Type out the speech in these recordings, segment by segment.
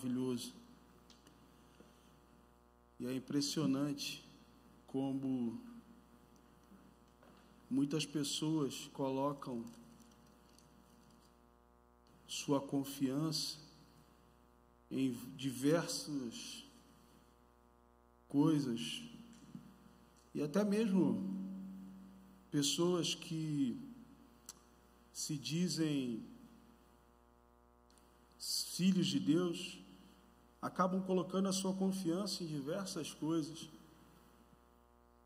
maravilhoso. E é impressionante como muitas pessoas colocam sua confiança em diversas coisas e até mesmo pessoas que se dizem filhos de Deus acabam colocando a sua confiança em diversas coisas,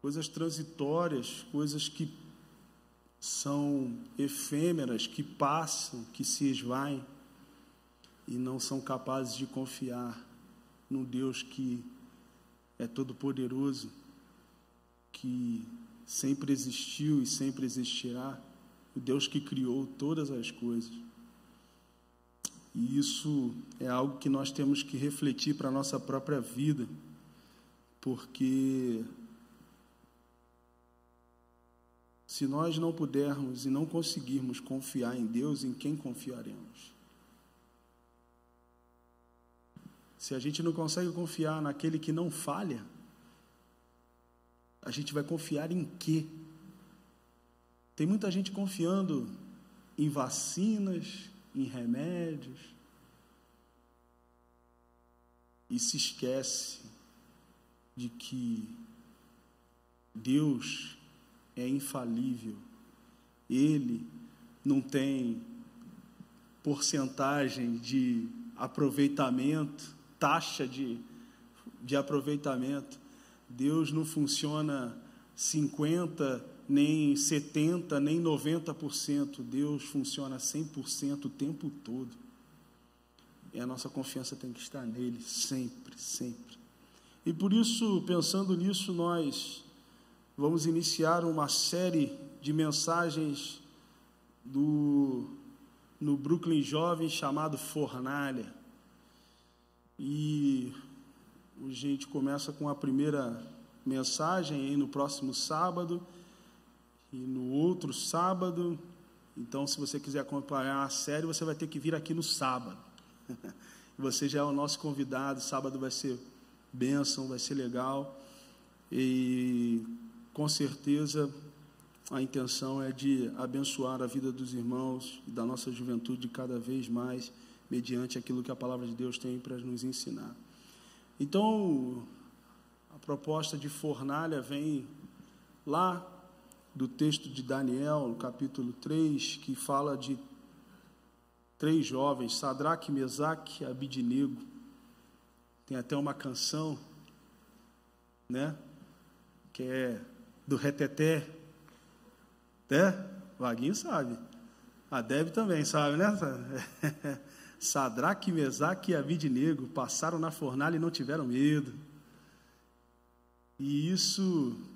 coisas transitórias, coisas que são efêmeras, que passam, que se esvaem e não são capazes de confiar no Deus que é todo-poderoso, que sempre existiu e sempre existirá, o Deus que criou todas as coisas. E isso é algo que nós temos que refletir para a nossa própria vida, porque se nós não pudermos e não conseguirmos confiar em Deus, em quem confiaremos? Se a gente não consegue confiar naquele que não falha, a gente vai confiar em quê? Tem muita gente confiando em vacinas, em remédios, e se esquece de que Deus é infalível, Ele não tem porcentagem de aproveitamento, taxa de, de aproveitamento. Deus não funciona 50 nem 70, nem 90%. Deus funciona 100% o tempo todo. E a nossa confiança tem que estar nele sempre, sempre. E por isso, pensando nisso, nós vamos iniciar uma série de mensagens do no Brooklyn Jovem chamado Fornalha. E a gente começa com a primeira mensagem aí no próximo sábado e no outro sábado. Então, se você quiser acompanhar a série, você vai ter que vir aqui no sábado. Você já é o nosso convidado. Sábado vai ser bênção, vai ser legal. E com certeza a intenção é de abençoar a vida dos irmãos e da nossa juventude cada vez mais, mediante aquilo que a palavra de Deus tem para nos ensinar. Então, a proposta de fornalha vem lá do texto de Daniel, capítulo 3, que fala de três jovens, Sadraque, Mesaque e Abidinego. Tem até uma canção, né? Que é do reteté. Né? Vaguinho sabe. A Deb também sabe, né? Sadraque, Mesaque e Abidinego passaram na fornalha e não tiveram medo. E isso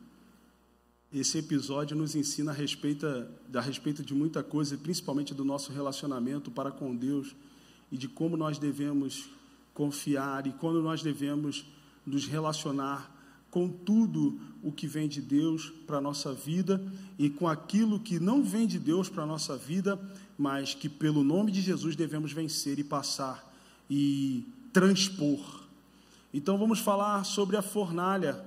esse episódio nos ensina a respeito, a respeito de muita coisa, principalmente do nosso relacionamento para com Deus e de como nós devemos confiar e quando nós devemos nos relacionar com tudo o que vem de Deus para a nossa vida e com aquilo que não vem de Deus para a nossa vida, mas que pelo nome de Jesus devemos vencer e passar e transpor. Então vamos falar sobre a fornalha,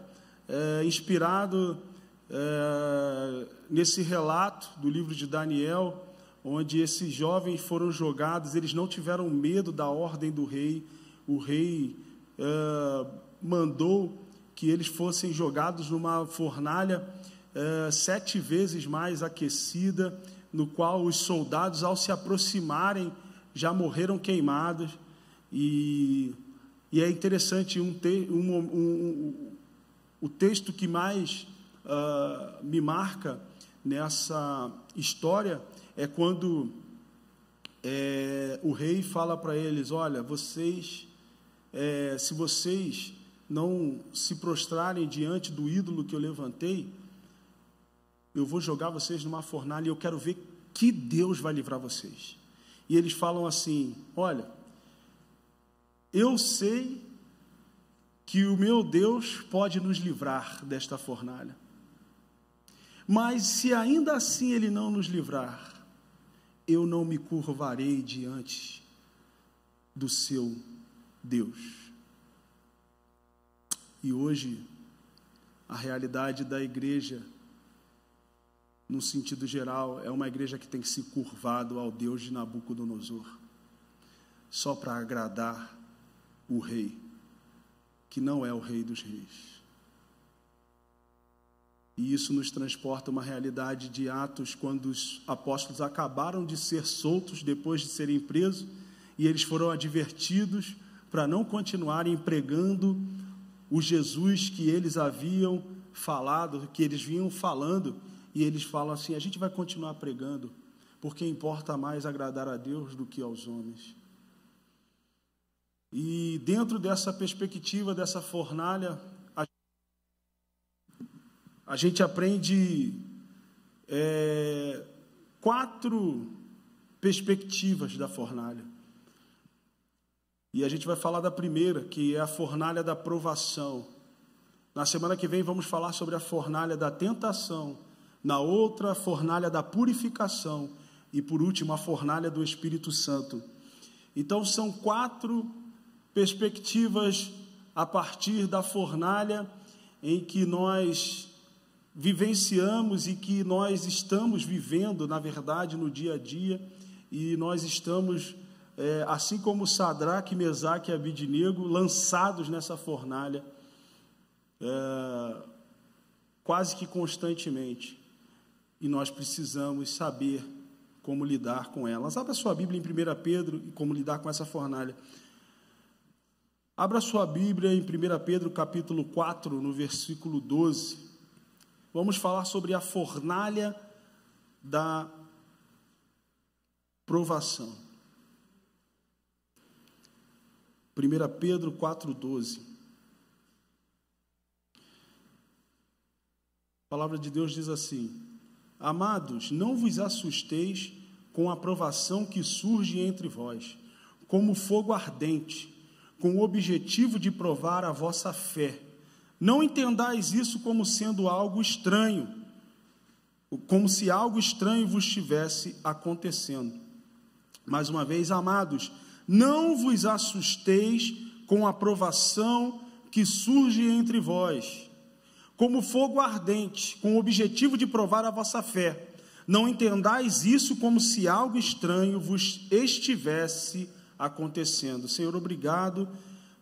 é, inspirado é, nesse relato do livro de Daniel, onde esses jovens foram jogados, eles não tiveram medo da ordem do rei, o rei é, mandou que eles fossem jogados numa fornalha é, sete vezes mais aquecida, no qual os soldados, ao se aproximarem, já morreram queimados. E, e é interessante um, te, um, um, um, o texto que mais uh, me marca nessa história é quando é, o rei fala para eles: Olha, vocês, é, se vocês não se prostrarem diante do ídolo que eu levantei, eu vou jogar vocês numa fornalha e eu quero ver que Deus vai livrar vocês. E eles falam assim: Olha, eu sei que o meu Deus pode nos livrar desta fornalha. Mas se ainda assim ele não nos livrar, eu não me curvarei diante do seu Deus. E hoje, a realidade da igreja, no sentido geral, é uma igreja que tem se curvado ao Deus de Nabucodonosor, só para agradar o rei, que não é o rei dos reis. E isso nos transporta uma realidade de Atos, quando os apóstolos acabaram de ser soltos depois de serem presos, e eles foram advertidos para não continuarem pregando o Jesus que eles haviam falado, que eles vinham falando, e eles falam assim: a gente vai continuar pregando, porque importa mais agradar a Deus do que aos homens. E dentro dessa perspectiva, dessa fornalha, a gente aprende é, quatro perspectivas da fornalha. E a gente vai falar da primeira, que é a fornalha da provação. Na semana que vem vamos falar sobre a fornalha da tentação. Na outra, a fornalha da purificação. E por último, a fornalha do Espírito Santo. Então, são quatro perspectivas a partir da fornalha em que nós vivenciamos e que nós estamos vivendo, na verdade, no dia a dia, e nós estamos, é, assim como Sadraque, Mesaque e Abidinego, lançados nessa fornalha, é, quase que constantemente, e nós precisamos saber como lidar com elas. Abra sua Bíblia em 1 Pedro e como lidar com essa fornalha. Abra sua Bíblia em 1 Pedro capítulo 4, no versículo 12. Vamos falar sobre a fornalha da provação. 1 Pedro 4,12. A palavra de Deus diz assim: Amados, não vos assusteis com a provação que surge entre vós, como fogo ardente, com o objetivo de provar a vossa fé não entendais isso como sendo algo estranho, como se algo estranho vos estivesse acontecendo. Mais uma vez, amados, não vos assusteis com a provação que surge entre vós, como fogo ardente, com o objetivo de provar a vossa fé. Não entendais isso como se algo estranho vos estivesse acontecendo. Senhor, obrigado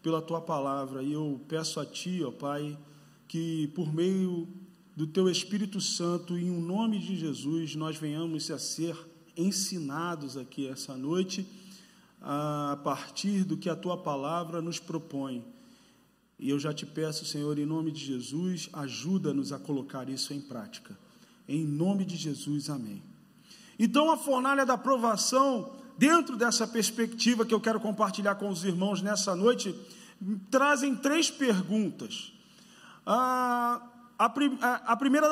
pela tua palavra. E eu peço a ti, ó Pai, que por meio do teu Espírito Santo, em um nome de Jesus, nós venhamos a ser ensinados aqui essa noite, a partir do que a tua palavra nos propõe. E eu já te peço, Senhor, em nome de Jesus, ajuda-nos a colocar isso em prática. Em nome de Jesus, amém. Então, a fornalha da aprovação dentro dessa perspectiva que eu quero compartilhar com os irmãos nessa noite, trazem três perguntas. Ah, a, a, primeira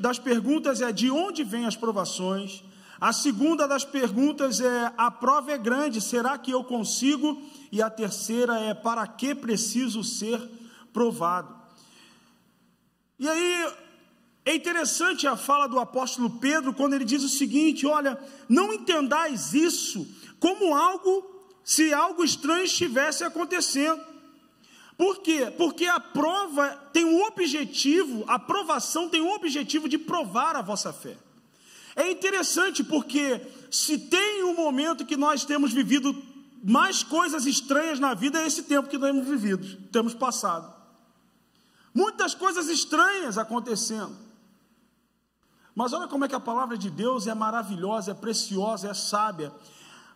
das perguntas é de onde vêm as provações. A segunda das perguntas é: a prova é grande, será que eu consigo? E a terceira é: para que preciso ser provado? E aí, é interessante a fala do apóstolo Pedro quando ele diz o seguinte: olha, não entendais isso como algo, se algo estranho estivesse acontecendo. Por quê? Porque a prova tem um objetivo, a provação tem um objetivo de provar a vossa fé. É interessante porque se tem um momento que nós temos vivido mais coisas estranhas na vida, é esse tempo que nós temos vivido, temos passado. Muitas coisas estranhas acontecendo. Mas olha como é que a palavra de Deus é maravilhosa, é preciosa, é sábia.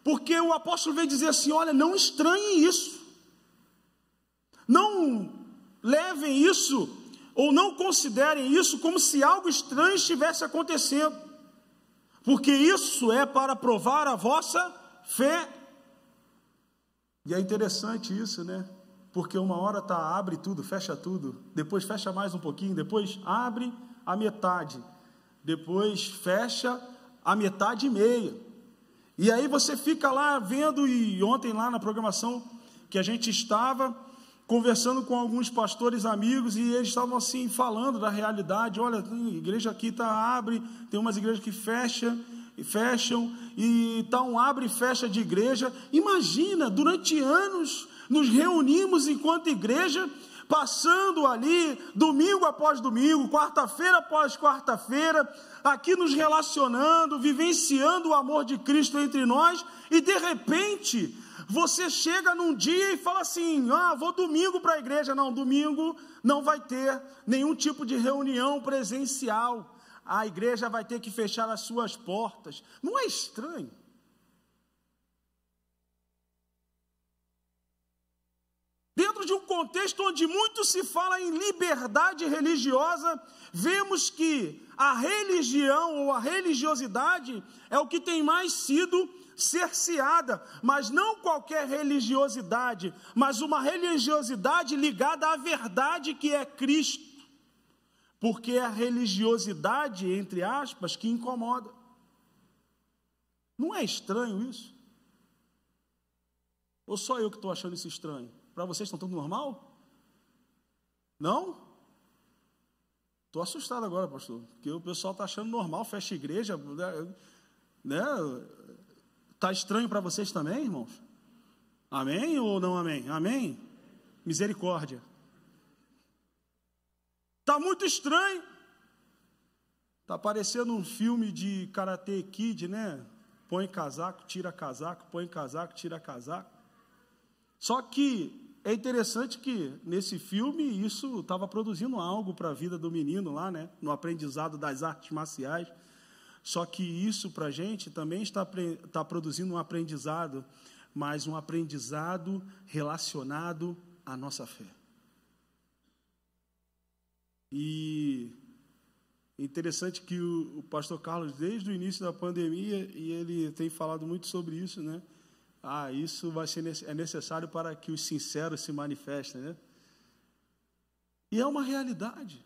Porque o apóstolo veio dizer assim: olha, não estranhem isso. Não levem isso, ou não considerem isso como se algo estranho estivesse acontecendo. Porque isso é para provar a vossa fé. E é interessante isso, né? Porque uma hora tá abre tudo, fecha tudo, depois fecha mais um pouquinho, depois abre a metade depois fecha a metade e meia. E aí você fica lá vendo, e ontem lá na programação que a gente estava, conversando com alguns pastores amigos, e eles estavam assim falando da realidade, olha, igreja aqui tá abre, tem umas igrejas que fecham, fecham, e tá um abre e fecha de igreja. Imagina, durante anos nos reunimos enquanto igreja, passando ali, domingo após domingo, quarta-feira após quarta-feira, aqui nos relacionando, vivenciando o amor de Cristo entre nós, e de repente, você chega num dia e fala assim: ah, vou domingo para a igreja. Não, domingo não vai ter nenhum tipo de reunião presencial. A igreja vai ter que fechar as suas portas. Não é estranho? Dentro de um contexto onde muito se fala em liberdade religiosa, vemos que a religião ou a religiosidade é o que tem mais sido cerceada, mas não qualquer religiosidade, mas uma religiosidade ligada à verdade que é Cristo. Porque é a religiosidade, entre aspas, que incomoda. Não é estranho isso? Ou só eu que estou achando isso estranho? Para vocês estão tudo normal? Não? Estou assustado agora, pastor, porque o pessoal está achando normal, fecha igreja, né? Está estranho para vocês também, irmãos? Amém ou não amém? Amém? Misericórdia. Está muito estranho. Está parecendo um filme de Karate Kid, né? Põe casaco, tira casaco, põe casaco, tira casaco. Só que é interessante que nesse filme isso estava produzindo algo para a vida do menino lá, né? No aprendizado das artes marciais. Só que isso para a gente também está, está produzindo um aprendizado, mas um aprendizado relacionado à nossa fé. E interessante que o, o, pastor Carlos, desde o início da pandemia, e ele tem falado muito sobre isso, né? Ah, isso vai ser é necessário para que os sinceros se manifestem, né? E é uma realidade.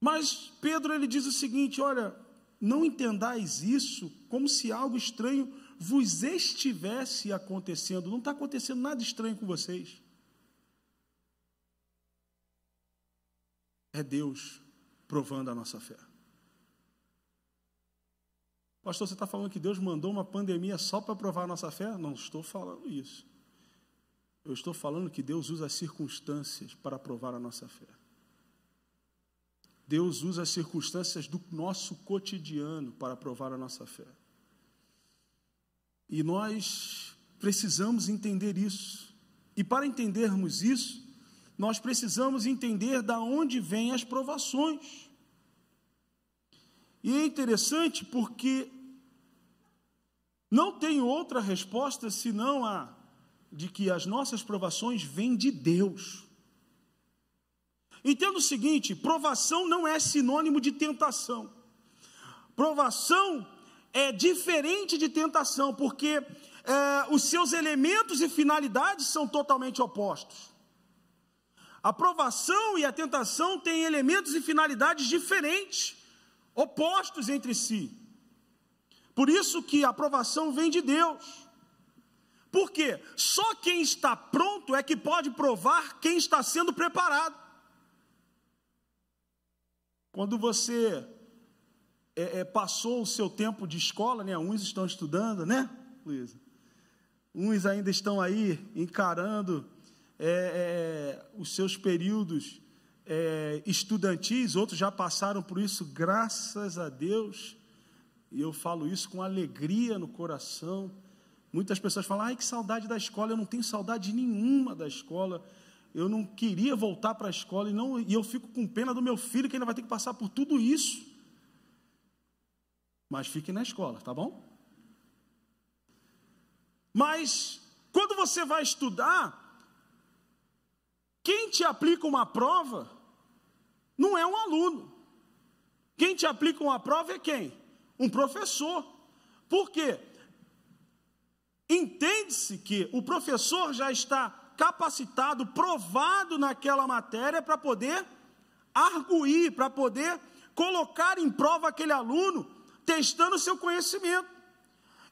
Mas Pedro ele diz o seguinte: olha, não entendais isso como se algo estranho vos estivesse acontecendo. Não está acontecendo nada estranho com vocês. É Deus provando a nossa fé. Pastor, você está falando que Deus mandou uma pandemia só para provar a nossa fé? Não estou falando isso. Eu estou falando que Deus usa as circunstâncias para provar a nossa fé. Deus usa as circunstâncias do nosso cotidiano para provar a nossa fé. E nós precisamos entender isso. E para entendermos isso, nós precisamos entender da onde vêm as provações. E é interessante porque não tem outra resposta senão a de que as nossas provações vêm de Deus. Entenda o seguinte: provação não é sinônimo de tentação. Provação é diferente de tentação, porque é, os seus elementos e finalidades são totalmente opostos. A provação e a tentação têm elementos e finalidades diferentes, opostos entre si. Por isso que a provação vem de Deus. Por quê? Só quem está pronto é que pode provar quem está sendo preparado. Quando você é, é, passou o seu tempo de escola, né? Uns estão estudando, né, Luísa? Uns ainda estão aí encarando é, é os seus períodos é, estudantis, outros já passaram por isso, graças a Deus. E eu falo isso com alegria no coração. Muitas pessoas falam: ai, que saudade da escola. Eu não tenho saudade nenhuma da escola eu não queria voltar para a escola e, não, e eu fico com pena do meu filho que ainda vai ter que passar por tudo isso. Mas fique na escola, tá bom? Mas quando você vai estudar, quem te aplica uma prova não é um aluno. Quem te aplica uma prova é quem? Um professor. Por quê? Entende-se que o professor já está capacitado, provado naquela matéria para poder arguir, para poder colocar em prova aquele aluno, testando seu conhecimento.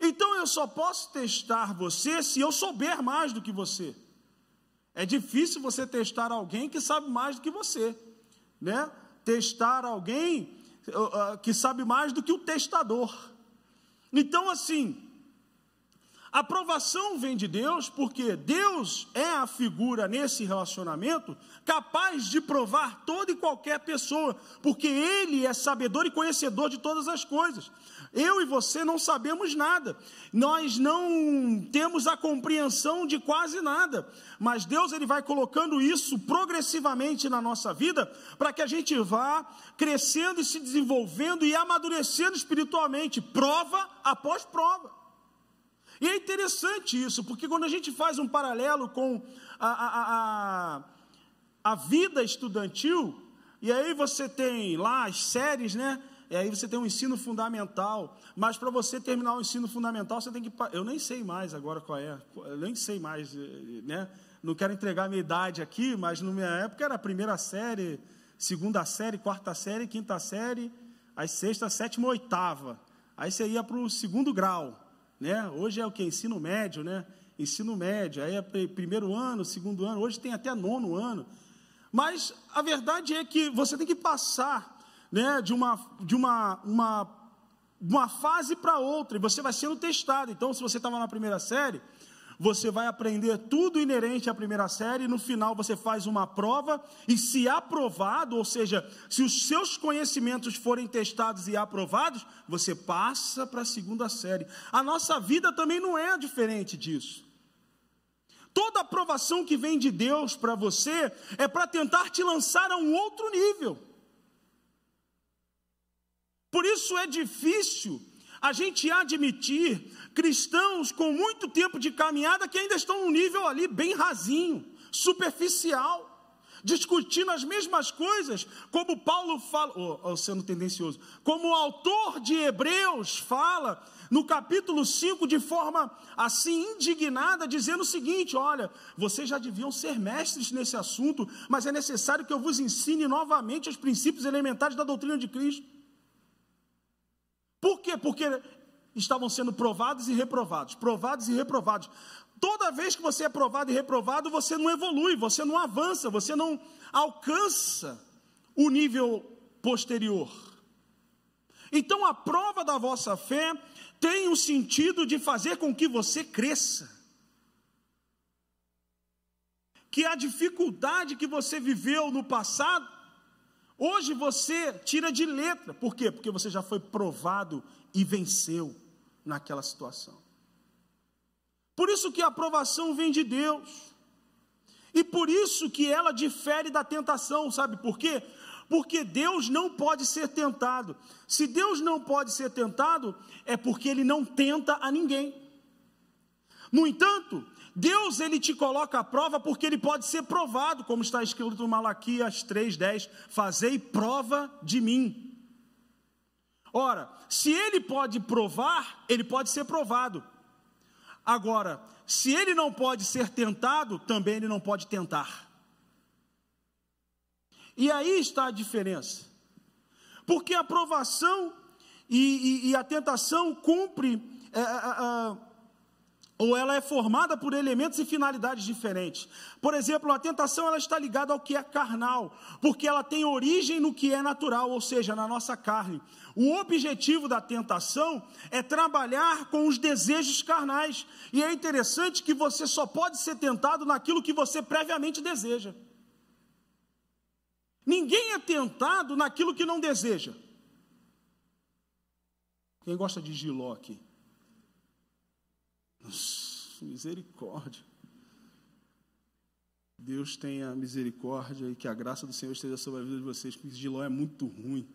Então eu só posso testar você se eu souber mais do que você. É difícil você testar alguém que sabe mais do que você, né? Testar alguém que sabe mais do que o testador. Então, assim, A aprovação vem de Deus porque Deus é a figura nesse relacionamento capaz de provar toda e qualquer pessoa, porque Ele é sabedor e conhecedor de todas as coisas. Eu e você não sabemos nada, nós não temos a compreensão de quase nada, mas Deus ele vai colocando isso progressivamente na nossa vida para que a gente vá crescendo e se desenvolvendo e amadurecendo espiritualmente, prova após prova. E é interessante isso, porque quando a gente faz um paralelo com a, a, a, a vida estudantil, e aí você tem lá as séries, né? E aí você tem um ensino fundamental, mas para você terminar o ensino fundamental, você tem que. Eu nem sei mais agora qual é, eu nem sei mais, eh, né? Não quero entregar a minha idade aqui, mas na minha época era a primeira série, segunda série, quarta série, quinta série, aí sexta, sétima, oitava. Aí você ia para o segundo grau né? Hoje é o que? Ensino médio, né? Ensino médio, aí é primeiro ano, segundo ano, hoje tem até nono ano. Mas a verdade é que você tem que passar né, de, uma, de uma, uma, uma fase para outra, e você vai sendo testado. Então, se você estava na primeira série, você vai aprender tudo inerente à primeira série, no final você faz uma prova, e se aprovado, ou seja, se os seus conhecimentos forem testados e aprovados, você passa para a segunda série. A nossa vida também não é diferente disso. Toda aprovação que vem de Deus para você é para tentar te lançar a um outro nível. Por isso é difícil a gente admitir cristãos com muito tempo de caminhada que ainda estão num nível ali bem rasinho, superficial, discutindo as mesmas coisas, como Paulo fala, oh, sendo tendencioso, como o autor de Hebreus fala no capítulo 5 de forma assim indignada, dizendo o seguinte: olha, vocês já deviam ser mestres nesse assunto, mas é necessário que eu vos ensine novamente os princípios elementares da doutrina de Cristo. Por quê? Porque estavam sendo provados e reprovados, provados e reprovados. Toda vez que você é provado e reprovado, você não evolui, você não avança, você não alcança o nível posterior. Então a prova da vossa fé tem o sentido de fazer com que você cresça. Que a dificuldade que você viveu no passado Hoje você tira de letra, por quê? Porque você já foi provado e venceu naquela situação. Por isso que a aprovação vem de Deus. E por isso que ela difere da tentação, sabe por quê? Porque Deus não pode ser tentado. Se Deus não pode ser tentado, é porque ele não tenta a ninguém. No entanto, Deus ele te coloca à prova porque ele pode ser provado, como está escrito em Malaquias 3:10, fazei prova de mim. Ora, se ele pode provar, ele pode ser provado. Agora, se ele não pode ser tentado, também ele não pode tentar. E aí está a diferença. Porque a provação e, e, e a tentação cumpre. É, é, é, ou ela é formada por elementos e finalidades diferentes. Por exemplo, a tentação ela está ligada ao que é carnal, porque ela tem origem no que é natural, ou seja, na nossa carne. O objetivo da tentação é trabalhar com os desejos carnais. E é interessante que você só pode ser tentado naquilo que você previamente deseja. Ninguém é tentado naquilo que não deseja. Quem gosta de giló aqui? Misericórdia. Deus tenha misericórdia e que a graça do Senhor esteja sobre a vida de vocês, porque giló é muito ruim.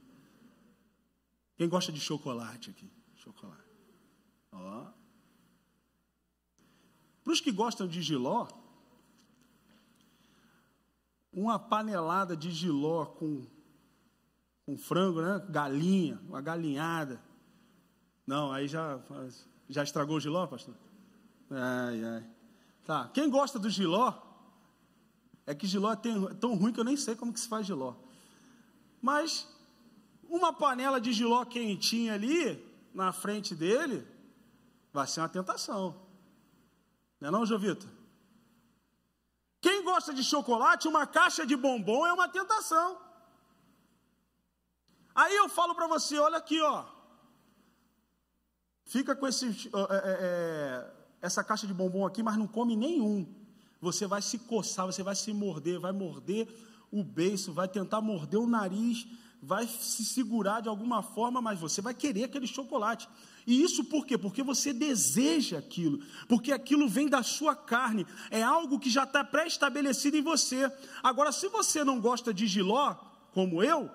Quem gosta de chocolate aqui? Chocolate. Ó. Para os que gostam de giló, uma panelada de giló com, com frango, né? Galinha, uma galinhada. Não, aí já, já estragou o giló, pastor? Ai, ai. Tá. Quem gosta do giló, é que giló é tão ruim que eu nem sei como que se faz giló. Mas uma panela de giló quentinha ali, na frente dele, vai ser uma tentação. Não é não, Jovita? Quem gosta de chocolate, uma caixa de bombom é uma tentação. Aí eu falo para você, olha aqui, ó. Fica com esse. É, é, é essa caixa de bombom aqui, mas não come nenhum. Você vai se coçar, você vai se morder, vai morder o beiço, vai tentar morder o nariz, vai se segurar de alguma forma, mas você vai querer aquele chocolate. E isso por quê? Porque você deseja aquilo, porque aquilo vem da sua carne, é algo que já está pré-estabelecido em você. Agora, se você não gosta de giló, como eu,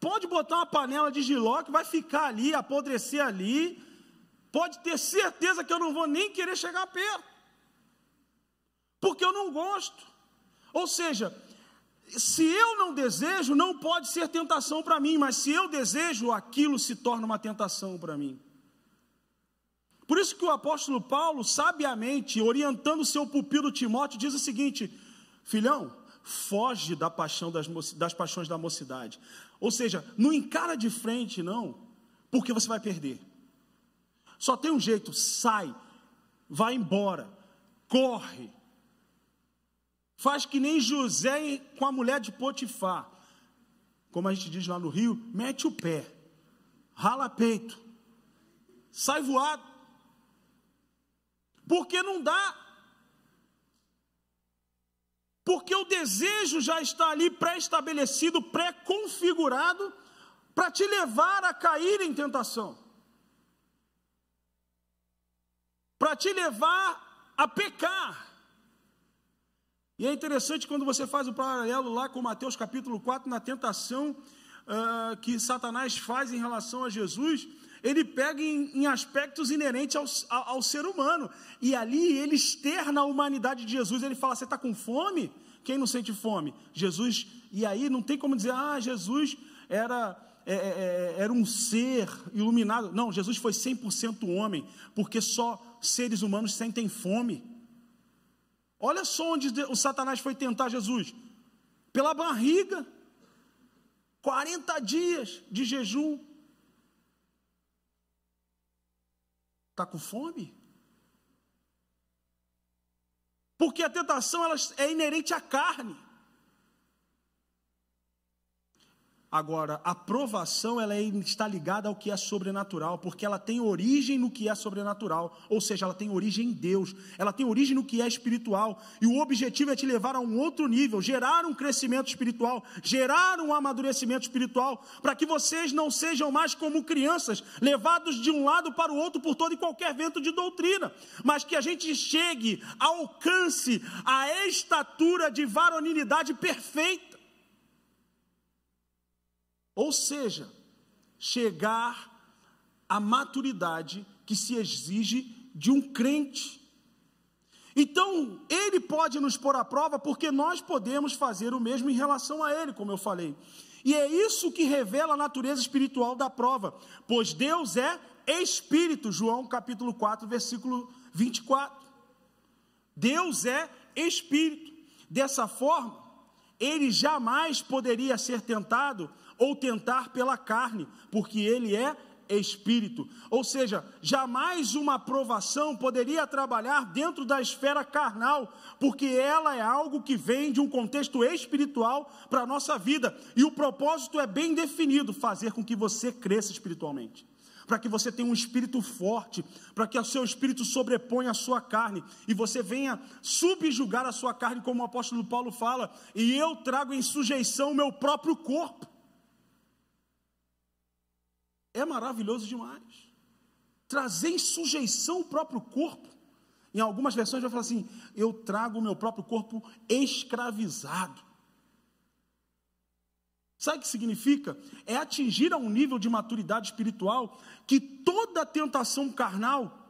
pode botar uma panela de giló que vai ficar ali, apodrecer ali, pode ter certeza que eu não vou nem querer chegar perto, porque eu não gosto. Ou seja, se eu não desejo, não pode ser tentação para mim, mas se eu desejo, aquilo se torna uma tentação para mim. Por isso que o apóstolo Paulo, sabiamente, orientando seu pupilo Timóteo, diz o seguinte: filhão, foge da paixão das, das paixões da mocidade. Ou seja, não encara de frente, não, porque você vai perder. Só tem um jeito, sai, vai embora, corre. Faz que nem José com a mulher de Potifar. Como a gente diz lá no Rio, mete o pé, rala peito, sai voado. Porque não dá. Porque o desejo já está ali pré-estabelecido, pré-configurado, para te levar a cair em tentação. Para te levar a pecar. E é interessante quando você faz o paralelo lá com Mateus capítulo 4, na tentação uh, que Satanás faz em relação a Jesus ele pega em, em aspectos inerentes ao, ao, ao, ser humano, e ali ele externa a humanidade de Jesus. Ele fala: Você está com fome? Quem não sente fome? Jesus, e aí não tem como dizer, ah, Jesus era. É, é, é era um ser iluminado. Não, Jesus foi 100% homem, porque só seres humanos sentem fome. Olha só onde o Satanás foi tentar Jesus: pela barriga, 40 dias de jejum, Está com fome? Porque a tentação ela é inerente à carne. Agora, a provação ela está ligada ao que é sobrenatural, porque ela tem origem no que é sobrenatural, ou seja, ela tem origem em Deus, ela tem origem no que é espiritual, e o objetivo é te levar a um outro nível, gerar um crescimento espiritual, gerar um amadurecimento espiritual, para que vocês não sejam mais como crianças, levados de um lado para o outro por todo e qualquer vento de doutrina, mas que a gente chegue, alcance a estatura de varonilidade perfeita. Ou seja, chegar à maturidade que se exige de um crente. Então, ele pode nos pôr à prova porque nós podemos fazer o mesmo em relação a ele, como eu falei. E é isso que revela a natureza espiritual da prova, pois Deus é espírito, João capítulo 4, versículo 24. Deus é espírito. Dessa forma, ele jamais poderia ser tentado ou tentar pela carne, porque ele é espírito. Ou seja, jamais uma aprovação poderia trabalhar dentro da esfera carnal, porque ela é algo que vem de um contexto espiritual para a nossa vida. E o propósito é bem definido: fazer com que você cresça espiritualmente. Para que você tenha um espírito forte, para que o seu espírito sobreponha a sua carne e você venha subjugar a sua carne, como o apóstolo Paulo fala, e eu trago em sujeição o meu próprio corpo. É maravilhoso demais. Trazer em sujeição o próprio corpo. Em algumas versões vai falar assim: eu trago o meu próprio corpo escravizado. Sabe o que significa? É atingir a um nível de maturidade espiritual que toda tentação carnal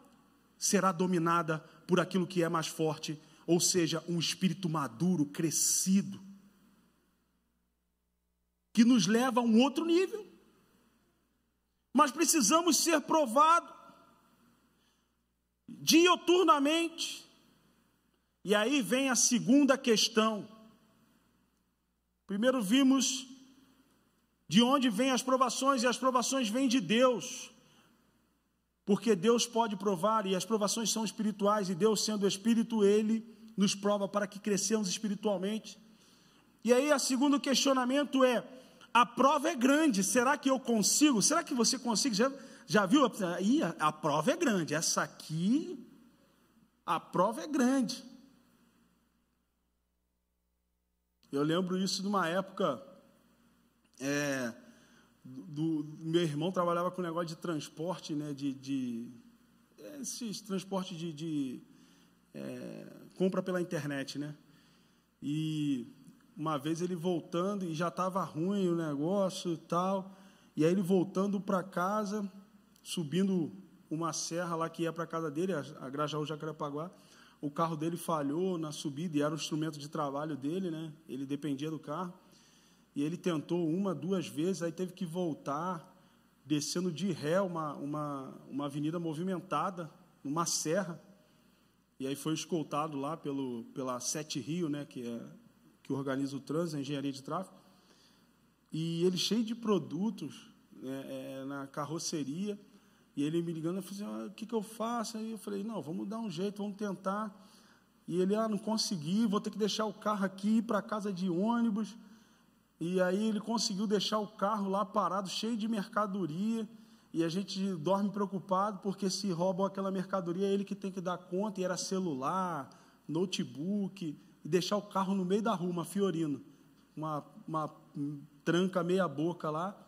será dominada por aquilo que é mais forte, ou seja, um espírito maduro, crescido, que nos leva a um outro nível mas precisamos ser provados dioturnamente. E aí vem a segunda questão. Primeiro vimos de onde vêm as provações, e as provações vêm de Deus. Porque Deus pode provar, e as provações são espirituais, e Deus, sendo Espírito, Ele nos prova para que cresçamos espiritualmente. E aí, o segundo questionamento é: a prova é grande, será que eu consigo? Será que você consegue? Já, já viu? Aí a, a prova é grande, essa aqui A prova é grande. Eu lembro isso de uma época. É, do, meu irmão trabalhava com negócio de transporte, né, de, de esses transporte de, de é, compra pela internet, né? E uma vez ele voltando e já estava ruim o negócio e tal, e aí ele voltando para casa, subindo uma serra lá que ia para casa dele, a Grajaú Jacarepaguá, o carro dele falhou na subida e era o instrumento de trabalho dele, né? Ele dependia do carro. E ele tentou uma, duas vezes, aí teve que voltar, descendo de ré uma, uma, uma avenida movimentada, numa serra. E aí foi escoltado lá pelo, pela Sete Rio, né, que, é, que organiza o trânsito, a engenharia de tráfego. E ele cheio de produtos é, é, na carroceria. E ele me ligando, eu falei assim, ah, o que, que eu faço? Aí eu falei, não, vamos dar um jeito, vamos tentar. E ele, ah, não consegui, vou ter que deixar o carro aqui para casa de ônibus. E aí ele conseguiu deixar o carro lá parado, cheio de mercadoria. E a gente dorme preocupado porque se roubam aquela mercadoria, é ele que tem que dar conta. E era celular, notebook, e deixar o carro no meio da rua, uma Fiorino, uma, uma tranca meia boca lá.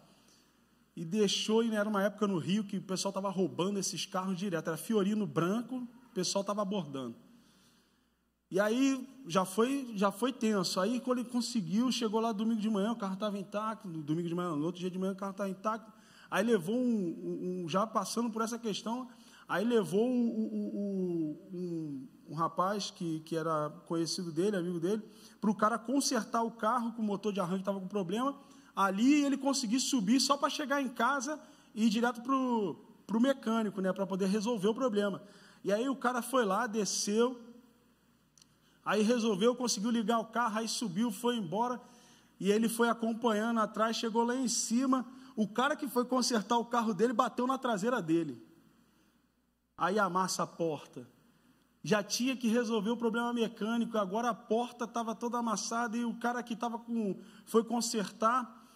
E deixou, e era uma época no Rio que o pessoal estava roubando esses carros direto. Era Fiorino branco, o pessoal estava abordando. E aí já foi, já foi tenso. Aí quando ele conseguiu, chegou lá domingo de manhã, o carro estava intacto, domingo de manhã, no outro dia de manhã o carro estava intacto. Aí levou um, um, já passando por essa questão, aí levou um, um, rapaz que, que era conhecido dele, amigo dele, para o cara consertar o carro, que o motor de arranque estava com problema. Ali ele conseguiu subir só para chegar em casa e ir direto para o mecânico, né, para poder resolver o problema. E aí o cara foi lá, desceu, Aí resolveu, conseguiu ligar o carro, aí subiu, foi embora. E ele foi acompanhando atrás, chegou lá em cima. O cara que foi consertar o carro dele bateu na traseira dele. Aí amassa a porta. Já tinha que resolver o problema mecânico, agora a porta estava toda amassada e o cara que estava com. foi consertar,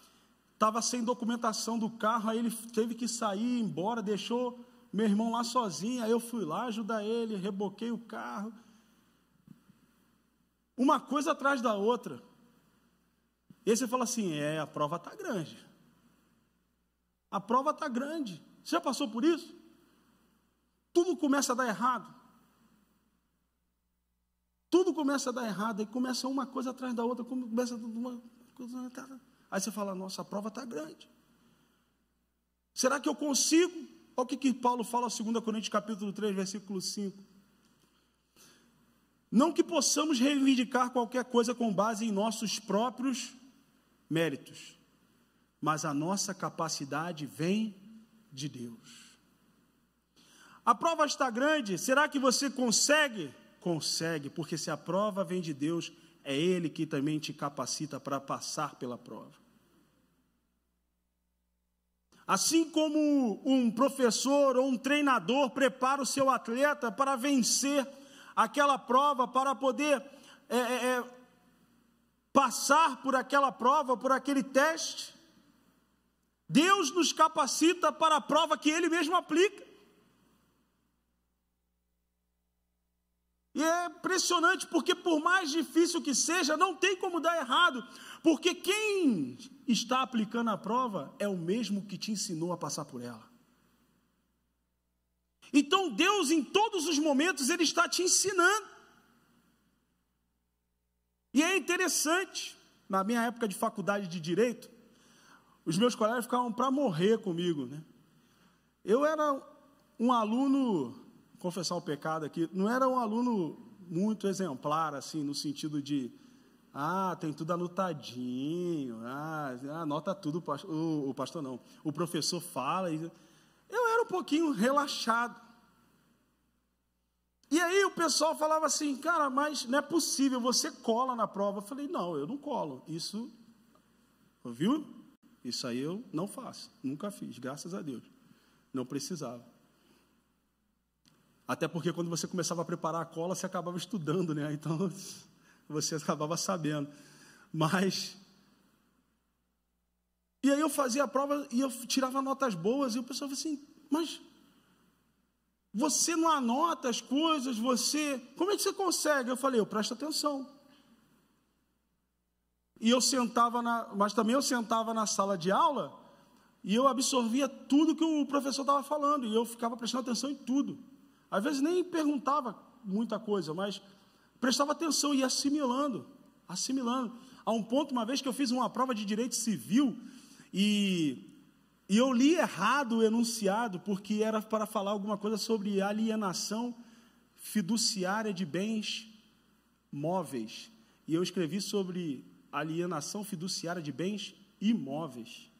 estava sem documentação do carro, aí ele teve que sair, ir embora, deixou meu irmão lá sozinho. Aí eu fui lá ajudar ele, reboquei o carro uma coisa atrás da outra. E aí você fala assim: é, a prova está grande. A prova está grande. Você já passou por isso? Tudo começa a dar errado. Tudo começa a dar errado, e começa uma coisa atrás da outra, começa uma coisa. Aí você fala: nossa, a prova está grande. Será que eu consigo? Olha o que, que Paulo fala, 2 Coríntios capítulo 3, versículo 5. Não que possamos reivindicar qualquer coisa com base em nossos próprios méritos, mas a nossa capacidade vem de Deus. A prova está grande, será que você consegue? Consegue, porque se a prova vem de Deus, é Ele que também te capacita para passar pela prova. Assim como um professor ou um treinador prepara o seu atleta para vencer aquela prova, para poder é, é, é, passar por aquela prova, por aquele teste. Deus nos capacita para a prova que Ele mesmo aplica. E é impressionante porque, por mais difícil que seja, não tem como dar errado, porque quem está aplicando a prova é o mesmo que te ensinou a passar por ela. Então Deus, em todos os momentos, Ele está te ensinando. E é interessante, na minha época de faculdade de direito, os meus colegas ficavam para morrer comigo, né? Eu era um aluno, confessar o pecado aqui, não era um aluno muito exemplar, assim, no sentido de, ah, tem tudo anotadinho, ah, anota tudo, o, o pastor não, o professor fala, e, eu era um pouquinho relaxado. E aí o pessoal falava assim, cara, mas não é possível, você cola na prova. Eu falei, não, eu não colo. Isso, viu? Isso aí eu não faço, nunca fiz, graças a Deus. Não precisava. Até porque quando você começava a preparar a cola, você acabava estudando, né? Então você acabava sabendo. Mas e aí eu fazia a prova e eu tirava notas boas, e o pessoal falou assim, mas Você não anota as coisas, você. Como é que você consegue? Eu falei, eu presto atenção. E eu sentava na. Mas também eu sentava na sala de aula e eu absorvia tudo que o professor estava falando. E eu ficava prestando atenção em tudo. Às vezes nem perguntava muita coisa, mas prestava atenção e ia assimilando. Assimilando. A um ponto, uma vez que eu fiz uma prova de direito civil e e eu li errado o enunciado, porque era para falar alguma coisa sobre alienação fiduciária de bens móveis. E eu escrevi sobre alienação fiduciária de bens imóveis.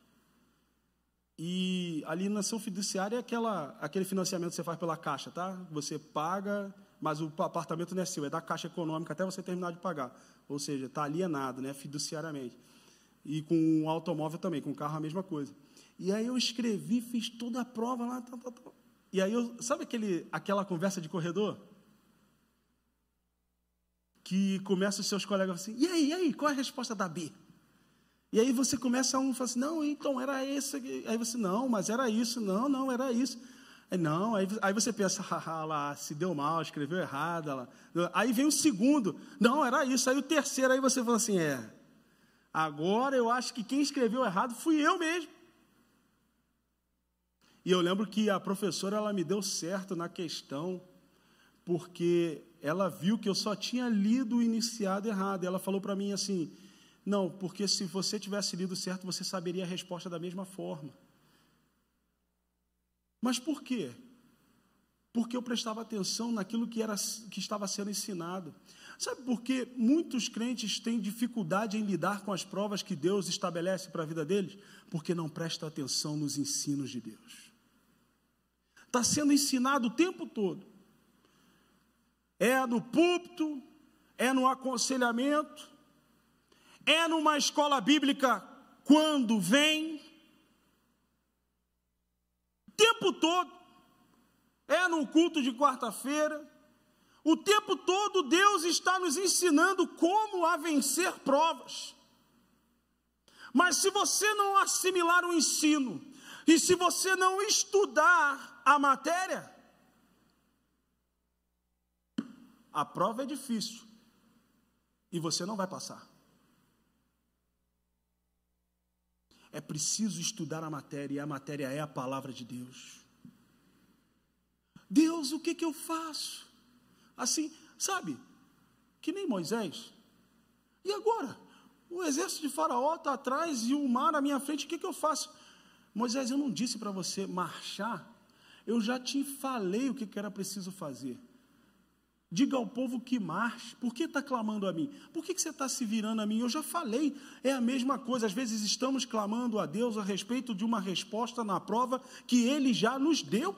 E alienação fiduciária é aquela, aquele financiamento que você faz pela caixa, tá? Você paga, mas o apartamento não é seu, é da caixa econômica até você terminar de pagar. Ou seja, está alienado, né, fiduciariamente. E com um automóvel também, com o carro a mesma coisa. E aí eu escrevi, fiz toda a prova lá. Tá, tá, tá. E aí eu, sabe aquele, aquela conversa de corredor? Que começa os seus colegas assim, e aí, e aí, qual é a resposta da B? E aí você começa um, fala assim, não, então era esse. Aí você, não, mas era isso, não, não, era isso. Aí, não, aí, aí você pensa, ah, lá, se deu mal, escreveu errado. Lá. Aí vem o segundo, não, era isso. Aí o terceiro, aí você fala assim, é, agora eu acho que quem escreveu errado fui eu mesmo. E eu lembro que a professora ela me deu certo na questão, porque ela viu que eu só tinha lido o iniciado errado. E ela falou para mim assim: não, porque se você tivesse lido certo, você saberia a resposta da mesma forma. Mas por quê? Porque eu prestava atenção naquilo que, era, que estava sendo ensinado. Sabe por que muitos crentes têm dificuldade em lidar com as provas que Deus estabelece para a vida deles? Porque não prestam atenção nos ensinos de Deus. Está sendo ensinado o tempo todo. É no púlpito, é no aconselhamento, é numa escola bíblica quando vem, o tempo todo, é no culto de quarta-feira, o tempo todo Deus está nos ensinando como a vencer provas. Mas se você não assimilar o ensino, e se você não estudar a matéria, a prova é difícil e você não vai passar. É preciso estudar a matéria e a matéria é a palavra de Deus. Deus, o que, que eu faço? Assim, sabe, que nem Moisés. E agora? O exército de Faraó está atrás e o mar à minha frente, o que, que eu faço? Moisés, eu não disse para você marchar eu já te falei o que era preciso fazer. Diga ao povo que marche. Por que está clamando a mim? Por que, que você está se virando a mim? Eu já falei. É a mesma coisa. Às vezes estamos clamando a Deus a respeito de uma resposta na prova que Ele já nos deu.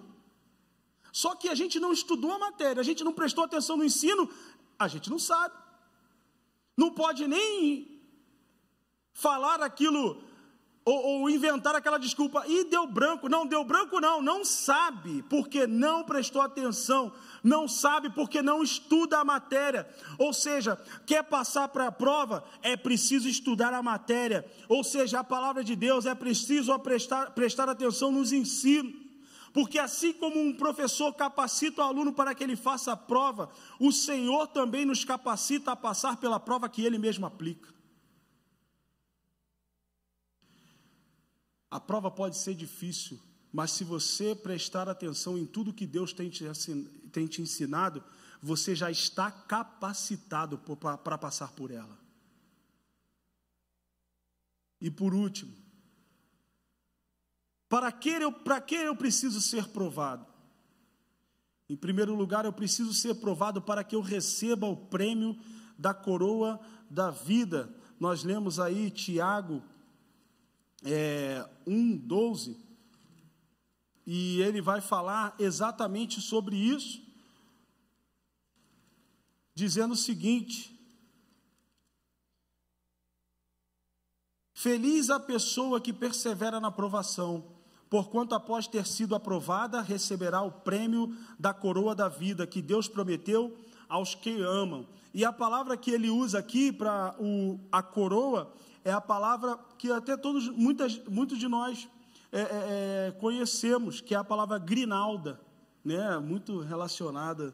Só que a gente não estudou a matéria, a gente não prestou atenção no ensino, a gente não sabe. Não pode nem falar aquilo ou, ou, inventar aquela desculpa, e deu branco. Não, deu branco não, não sabe, porque não prestou atenção, não sabe porque não estuda a matéria. Ou seja, quer passar para a prova, é preciso estudar a matéria. Ou seja, a palavra de Deus é preciso prestar, prestar atenção nos ensinos. Porque assim como um professor capacita o aluno para que ele faça a prova, o Senhor também nos capacita a passar pela prova que ele mesmo aplica. A prova pode ser difícil, mas se você prestar atenção em tudo que Deus tem te, tem te ensinado, você já está capacitado para passar por ela. E por último, para que, eu, para que eu preciso ser provado? Em primeiro lugar, eu preciso ser provado para que eu receba o prêmio da coroa da vida. Nós lemos aí Tiago é, 1, 12, e ele vai falar exatamente sobre isso, dizendo o seguinte: Feliz a pessoa que persevera na provação, porquanto após ter sido aprovada, receberá o prêmio da coroa da vida que Deus prometeu aos que amam. E a palavra que ele usa aqui para a coroa é a palavra que até todos, muitas, muitos de nós é, é, é, conhecemos, que é a palavra grinalda. né, muito relacionada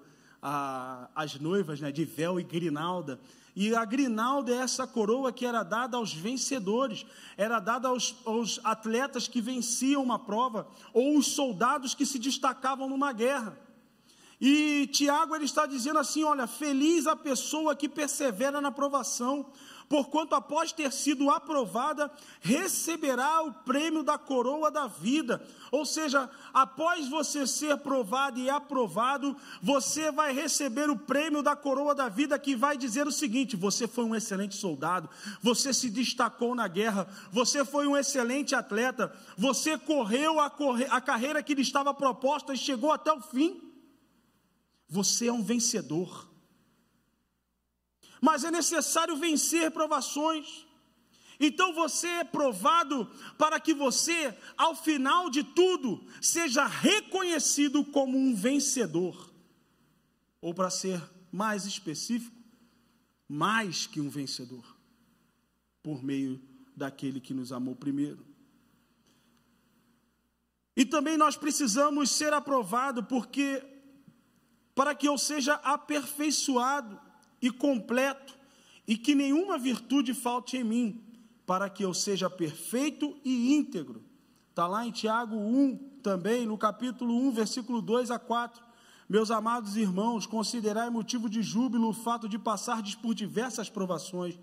às noivas né, de véu e grinalda. E a grinalda é essa coroa que era dada aos vencedores, era dada aos, aos atletas que venciam uma prova, ou os soldados que se destacavam numa guerra. E Tiago ele está dizendo assim: olha, feliz a pessoa que persevera na provação, porquanto após ter sido aprovada, receberá o prêmio da coroa da vida. Ou seja, após você ser provado e aprovado, você vai receber o prêmio da coroa da vida, que vai dizer o seguinte: você foi um excelente soldado, você se destacou na guerra, você foi um excelente atleta, você correu a, corre a carreira que lhe estava proposta e chegou até o fim. Você é um vencedor mas é necessário vencer provações. Então você é provado para que você, ao final de tudo, seja reconhecido como um vencedor. Ou para ser mais específico, mais que um vencedor, por meio daquele que nos amou primeiro. E também nós precisamos ser aprovado porque para que eu seja aperfeiçoado e completo, e que nenhuma virtude falte em mim, para que eu seja perfeito e íntegro. Está lá em Tiago 1, também, no capítulo 1, versículo 2 a 4. Meus amados irmãos, considerai motivo de júbilo o fato de passardes por diversas provações,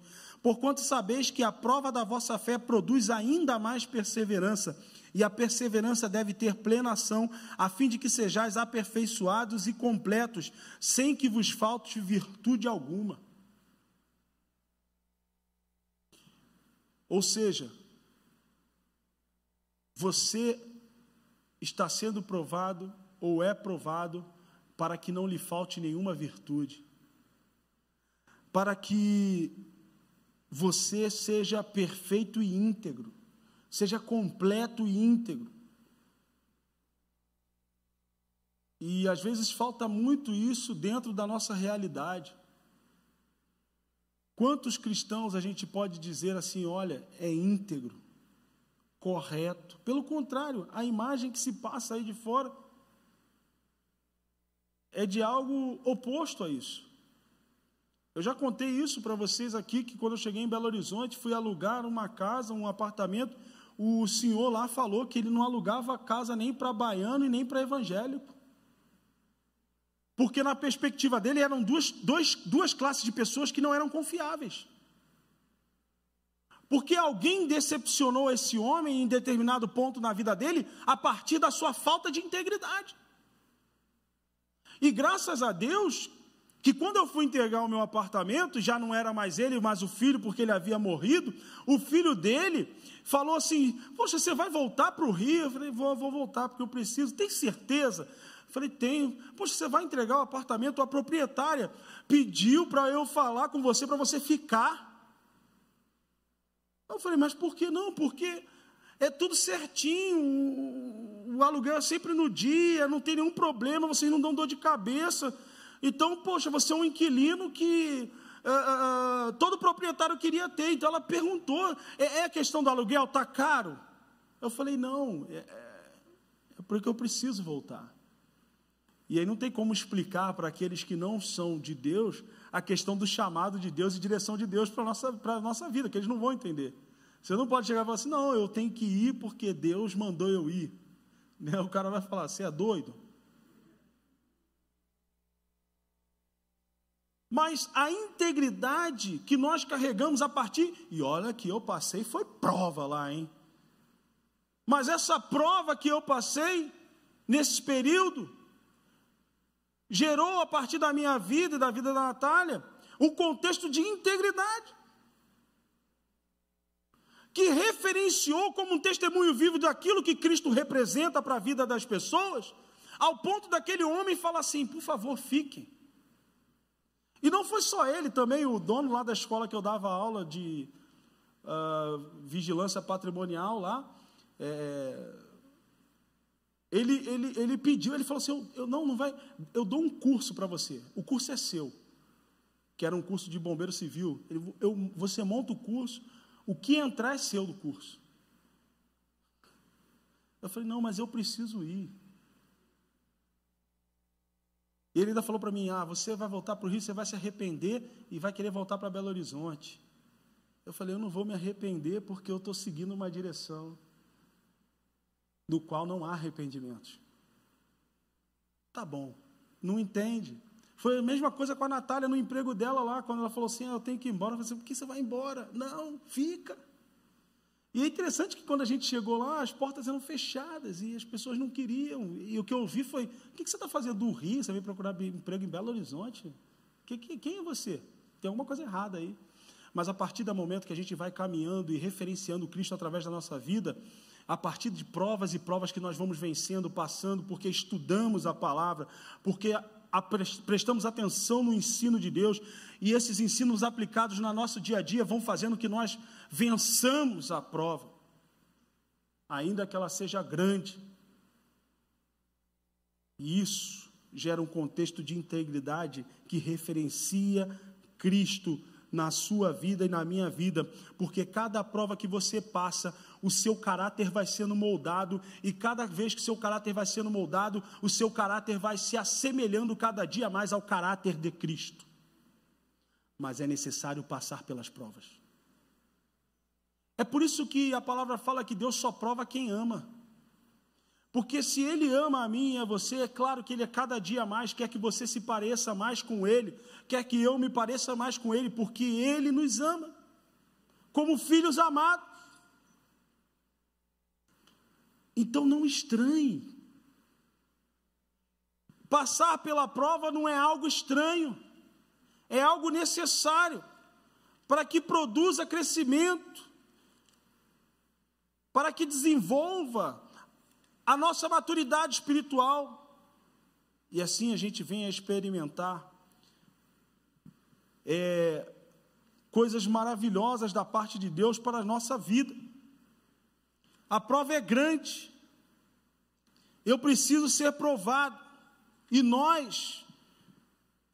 porquanto sabeis que a prova da vossa fé produz ainda mais perseverança, e a perseverança deve ter plena ação, a fim de que sejais aperfeiçoados e completos, sem que vos falte virtude alguma. Ou seja, você está sendo provado ou é provado para que não lhe falte nenhuma virtude, para que você seja perfeito e íntegro, seja completo e íntegro. E às vezes falta muito isso dentro da nossa realidade. Quantos cristãos a gente pode dizer assim, olha, é íntegro, correto? Pelo contrário, a imagem que se passa aí de fora é de algo oposto a isso. Eu já contei isso para vocês aqui, que quando eu cheguei em Belo Horizonte, fui alugar uma casa, um apartamento, o senhor lá falou que ele não alugava casa nem para baiano e nem para evangélico. Porque na perspectiva dele eram duas, dois, duas classes de pessoas que não eram confiáveis. Porque alguém decepcionou esse homem em determinado ponto na vida dele a partir da sua falta de integridade. E graças a Deus que quando eu fui entregar o meu apartamento, já não era mais ele, mas o filho, porque ele havia morrido, o filho dele falou assim: Poxa, você vai voltar para o Rio? Eu falei: vou, vou voltar, porque eu preciso. Tem certeza? Eu falei: Tenho. Poxa, você vai entregar o apartamento? A proprietária pediu para eu falar com você, para você ficar. Eu falei: Mas por que não? Porque é tudo certinho, o aluguel é sempre no dia, não tem nenhum problema, vocês não dão dor de cabeça. Então, poxa, você é um inquilino que uh, uh, todo proprietário queria ter. Então ela perguntou: é, é a questão do aluguel? Está caro? Eu falei: não, é, é, é porque eu preciso voltar. E aí não tem como explicar para aqueles que não são de Deus a questão do chamado de Deus e direção de Deus para a nossa, nossa vida, que eles não vão entender. Você não pode chegar e falar assim, não, eu tenho que ir porque Deus mandou eu ir. O cara vai falar, você é doido? Mas a integridade que nós carregamos a partir, e olha que eu passei, foi prova lá, hein? Mas essa prova que eu passei nesse período gerou a partir da minha vida e da vida da Natália um contexto de integridade que referenciou como um testemunho vivo daquilo que Cristo representa para a vida das pessoas, ao ponto daquele homem falar assim: por favor, fiquem. E não foi só ele, também o dono lá da escola que eu dava aula de uh, vigilância patrimonial lá, é, ele, ele, ele pediu, ele falou assim, eu, eu não, não vai, eu dou um curso para você, o curso é seu, que era um curso de bombeiro civil, ele, eu, você monta o curso, o que entrar é seu do curso. Eu falei, não, mas eu preciso ir. E ele ainda falou para mim: Ah, você vai voltar para o Rio, você vai se arrepender e vai querer voltar para Belo Horizonte. Eu falei: Eu não vou me arrepender porque eu estou seguindo uma direção do qual não há arrependimento. Tá bom, não entende. Foi a mesma coisa com a Natália no emprego dela lá, quando ela falou assim: ah, Eu tenho que ir embora. Eu falei assim: Por que você vai embora? Não, fica. E é interessante que quando a gente chegou lá, as portas eram fechadas e as pessoas não queriam. E o que eu ouvi foi: o que você está fazendo do Rio? Você veio procurar emprego em Belo Horizonte? quem é você? Tem alguma coisa errada aí. Mas a partir do momento que a gente vai caminhando e referenciando Cristo através da nossa vida, a partir de provas e provas que nós vamos vencendo, passando, porque estudamos a palavra, porque prestamos atenção no ensino de Deus e esses ensinos aplicados no nosso dia a dia vão fazendo que nós vençamos a prova, ainda que ela seja grande. E isso gera um contexto de integridade que referencia Cristo na sua vida e na minha vida, porque cada prova que você passa, o seu caráter vai sendo moldado, e cada vez que seu caráter vai sendo moldado, o seu caráter vai se assemelhando cada dia mais ao caráter de Cristo. Mas é necessário passar pelas provas. É por isso que a palavra fala que Deus só prova quem ama. Porque se Ele ama a mim e a você, é claro que Ele a cada dia mais quer que você se pareça mais com Ele, quer que eu me pareça mais com Ele, porque Ele nos ama, como filhos amados. Então não estranhe. Passar pela prova não é algo estranho, é algo necessário para que produza crescimento, para que desenvolva a nossa maturidade espiritual. E assim a gente vem a experimentar é, coisas maravilhosas da parte de Deus para a nossa vida. A prova é grande, eu preciso ser provado, e nós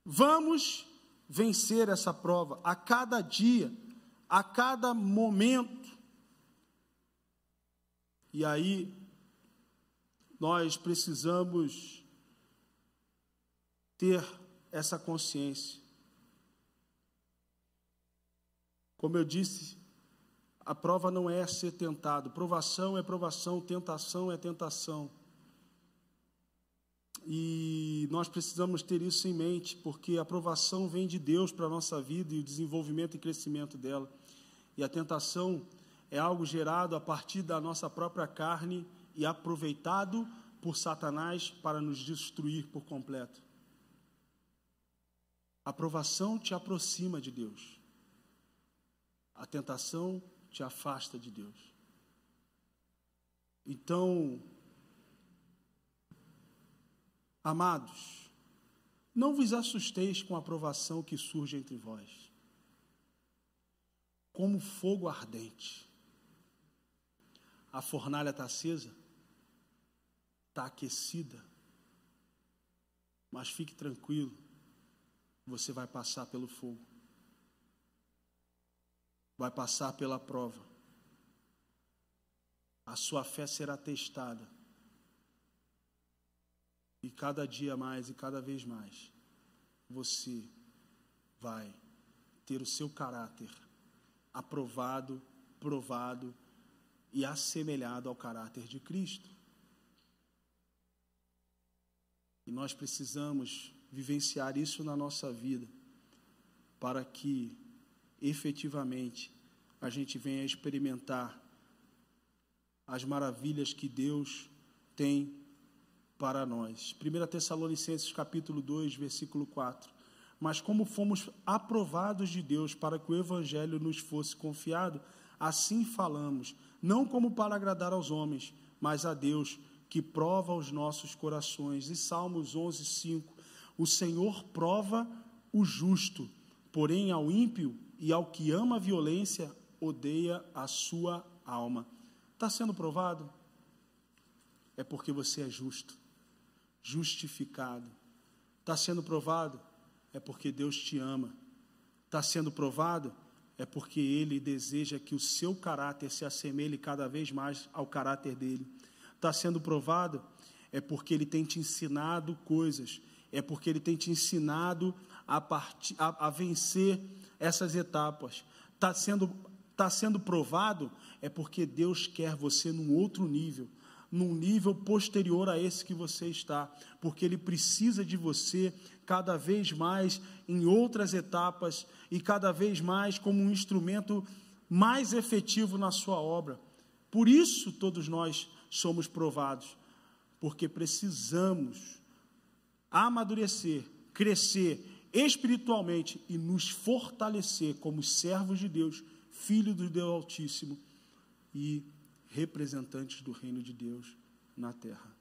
vamos vencer essa prova a cada dia, a cada momento. E aí, nós precisamos ter essa consciência. Como eu disse, a prova não é ser tentado, provação é provação, tentação é tentação. E nós precisamos ter isso em mente, porque a aprovação vem de Deus para a nossa vida e o desenvolvimento e crescimento dela. E a tentação é algo gerado a partir da nossa própria carne e aproveitado por Satanás para nos destruir por completo. A aprovação te aproxima de Deus. A tentação te afasta de Deus. Então, amados, não vos assusteis com a aprovação que surge entre vós, como fogo ardente. A fornalha está acesa, está aquecida. Mas fique tranquilo, você vai passar pelo fogo, vai passar pela prova, a sua fé será testada, e cada dia mais e cada vez mais, você vai ter o seu caráter aprovado, provado e assemelhado ao caráter de Cristo. E nós precisamos vivenciar isso na nossa vida, para que efetivamente a gente venha experimentar as maravilhas que Deus tem para nós. 1 Tessalonicenses capítulo 2, versículo 4. Mas como fomos aprovados de Deus para que o evangelho nos fosse confiado, assim falamos, não como para agradar aos homens, mas a Deus, que prova os nossos corações. E Salmos 11, 5. O Senhor prova o justo, porém ao ímpio e ao que ama a violência, odeia a sua alma. Está sendo provado? É porque você é justo, justificado. Está sendo provado? É porque Deus te ama. Está sendo provado? É porque Ele deseja que o seu caráter se assemelhe cada vez mais ao caráter dele está sendo provado é porque ele tem te ensinado coisas é porque Ele tem te ensinado a, part... a, a vencer essas etapas. Está sendo, tá sendo provado, é porque Deus quer você num outro nível, num nível posterior a esse que você está, porque Ele precisa de você cada vez mais em outras etapas e cada vez mais como um instrumento mais efetivo na sua obra. Por isso todos nós somos provados, porque precisamos amadurecer, crescer espiritualmente e nos fortalecer como servos de Deus, filhos do Deus Altíssimo e representantes do reino de Deus na terra.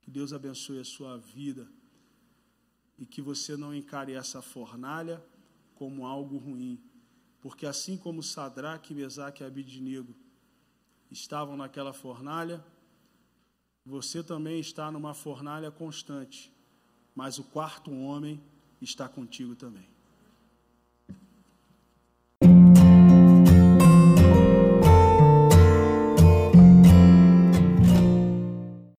Que Deus abençoe a sua vida e que você não encare essa fornalha como algo ruim, porque assim como Sadraque, Mesaque e Abidnego estavam naquela fornalha, você também está numa fornalha constante, mas o quarto homem está contigo também.